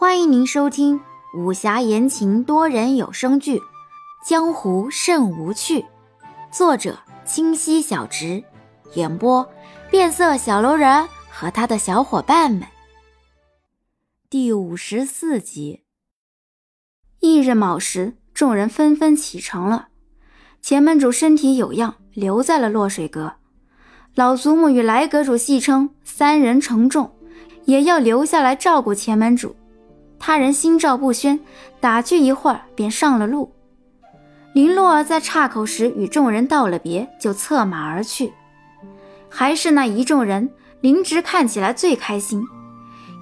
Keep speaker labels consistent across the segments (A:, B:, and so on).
A: 欢迎您收听武侠言情多人有声剧《江湖甚无趣》，作者清溪小直，演播变色小楼人和他的小伙伴们。第五十四集。翌日卯时，众人纷纷启程了。前门主身体有恙，留在了落水阁。老祖母与来阁主戏称三人承重，也要留下来照顾前门主。他人心照不宣，打趣一会儿便上了路。林洛儿在岔口时与众人道了别，就策马而去。还是那一众人，林植看起来最开心，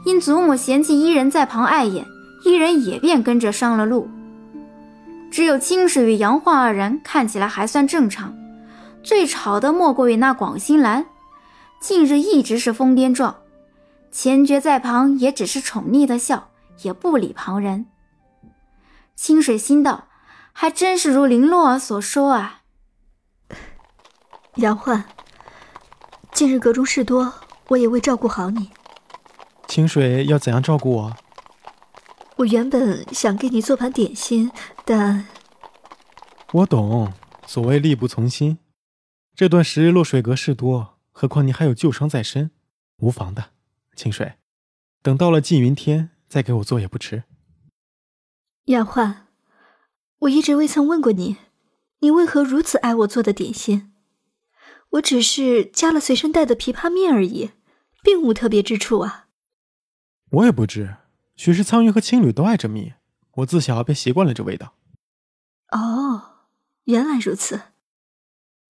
A: 因祖母嫌弃伊人在旁碍眼，伊人也便跟着上了路。只有清水与杨焕二人看起来还算正常，最吵的莫过于那广兴兰，近日一直是疯癫状，钱爵在旁也只是宠溺的笑。也不理旁人。清水心道：“还真是如林洛儿所说啊。”
B: 杨焕，近日阁中事多，我也未照顾好你。
C: 清水要怎样照顾我？
B: 我原本想给你做盘点心，但……
C: 我懂，所谓力不从心。这段时日落水阁事多，何况你还有旧伤在身，无妨的。清水，等到了缙云天。再给我做也不迟。
B: 雅焕，我一直未曾问过你，你为何如此爱我做的点心？我只是加了随身带的枇杷面而已，并无特别之处啊。
C: 我也不知，许是苍云和青旅都爱这蜜，我自小便习惯了这味道。
B: 哦，原来如此。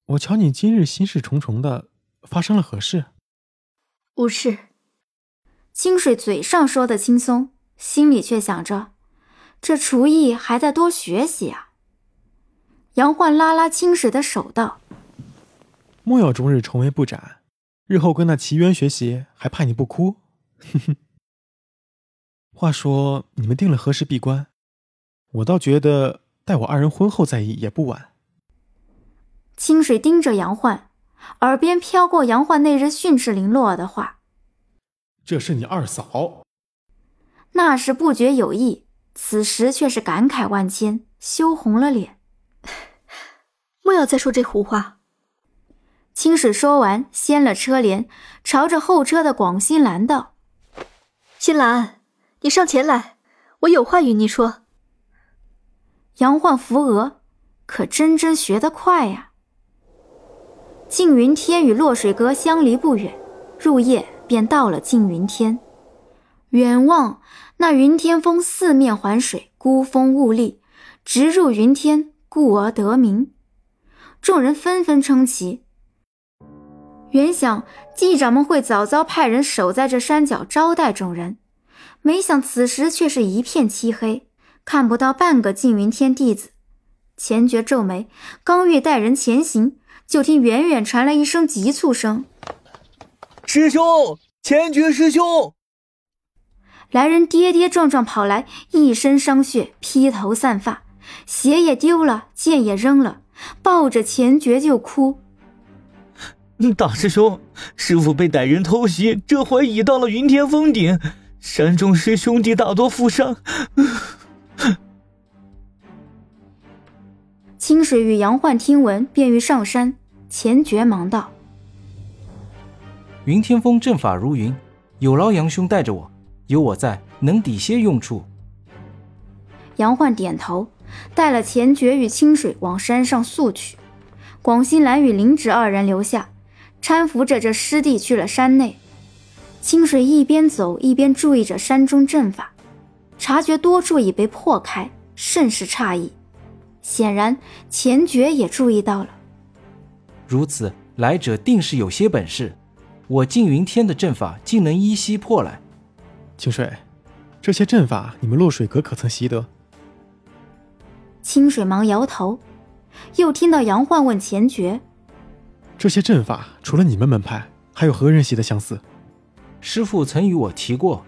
C: 我瞧你今日心事重重的，发生了何事？
B: 无事。
A: 清水嘴上说的轻松，心里却想着，这厨艺还得多学习啊。杨焕拉拉清水的手道：“
C: 莫要终日愁眉不展，日后跟那齐渊学习，还怕你不哭？”哼哼。话说你们定了何时闭关？我倒觉得待我二人婚后再议也不晚。
A: 清水盯着杨焕，耳边飘过杨焕那日训斥林洛儿的话。
C: 这是你二嫂，
A: 那时不觉有意，此时却是感慨万千，羞红了脸。
B: 莫要再说这胡话。
A: 清水说完，掀了车帘，朝着后车的广新兰道：“
B: 新兰，你上前来，我有话与你说。”
A: 杨焕扶额，可真真学得快呀。静云天与落水阁相离不远，入夜。便到了缙云天，远望那云天峰四面环水，孤峰兀立，直入云天，故而得名。众人纷纷称奇。原想祭掌门会早早派人守在这山脚招待众人，没想此时却是一片漆黑，看不到半个缙云天弟子。钱觉皱眉，刚欲带人前行，就听远远传来一声急促声。
D: 师兄，千绝师兄！
A: 来人跌跌撞撞跑来，一身伤血，披头散发，鞋也丢了，剑也扔了，抱着钱绝就哭。
D: 大师兄，师傅被歹人偷袭，这回已到了云天峰顶，山中师兄弟大多负伤。
A: 清水与杨焕听闻，便欲上山，钱绝忙道。
E: 云天峰阵法如云，有劳杨兄带着我，有我在，能抵些用处。
A: 杨焕点头，带了钱爵与清水往山上速去。广兴兰与林芷二人留下，搀扶着这师弟去了山内。清水一边走一边注意着山中阵法，察觉多处已被破开，甚是诧异。显然钱爵也注意到了。
E: 如此，来者定是有些本事。我缙云天的阵法竟能依稀破来，
C: 清水，这些阵法你们落水阁可曾习得？
A: 清水忙摇头，又听到杨焕问钱爵：“
C: 这些阵法除了你们门派，还有何人习得相似？”
E: 师傅曾与我提过。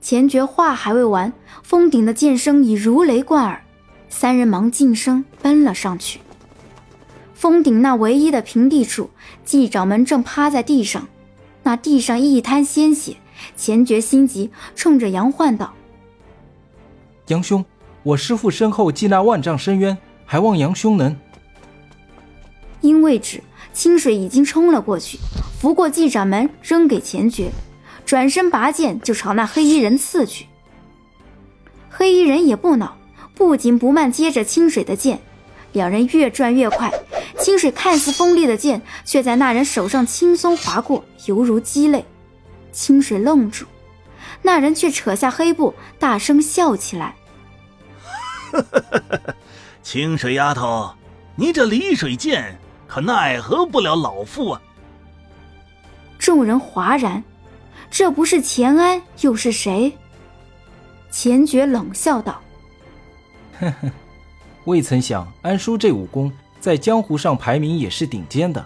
A: 钱爵话还未完，峰顶的剑声已如雷贯耳，三人忙噤声奔了上去。峰顶那唯一的平地处，季掌门正趴在地上，那地上一滩鲜血，钱觉心急，冲着杨焕道：“
E: 杨兄，我师父身后记那万丈深渊，还望杨兄能……”
A: 因为止，清水已经冲了过去，拂过季掌门，扔给钱觉，转身拔剑就朝那黑衣人刺去。黑衣人也不恼，不紧不慢接着清水的剑，两人越转越快。清水看似锋利的剑，却在那人手上轻松划过，犹如鸡肋。清水愣住，那人却扯下黑布，大声笑起来：“
F: 清水丫头，你这离水剑可奈何不了老夫啊！”
A: 众人哗然，这不是钱安又是谁？钱爵冷笑道：“
E: 呵呵，未曾想安叔这武功。”在江湖上排名也是顶尖的，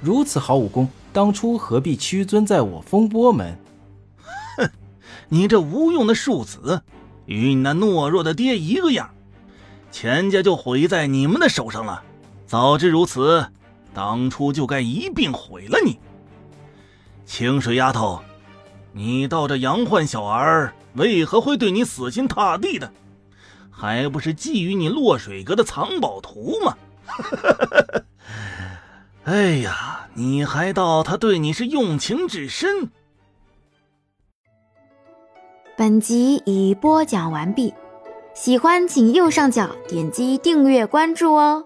E: 如此好武功，当初何必屈尊在我风波门？
F: 哼，你这无用的庶子，与你那懦弱的爹一个样，钱家就毁在你们的手上了。早知如此，当初就该一并毁了你。清水丫头，你道这杨焕小儿为何会对你死心塌地的？还不是觊觎你落水阁的藏宝图吗？哎呀，你还道他对你是用情至深？
A: 本集已播讲完毕，喜欢请右上角点击订阅关注哦。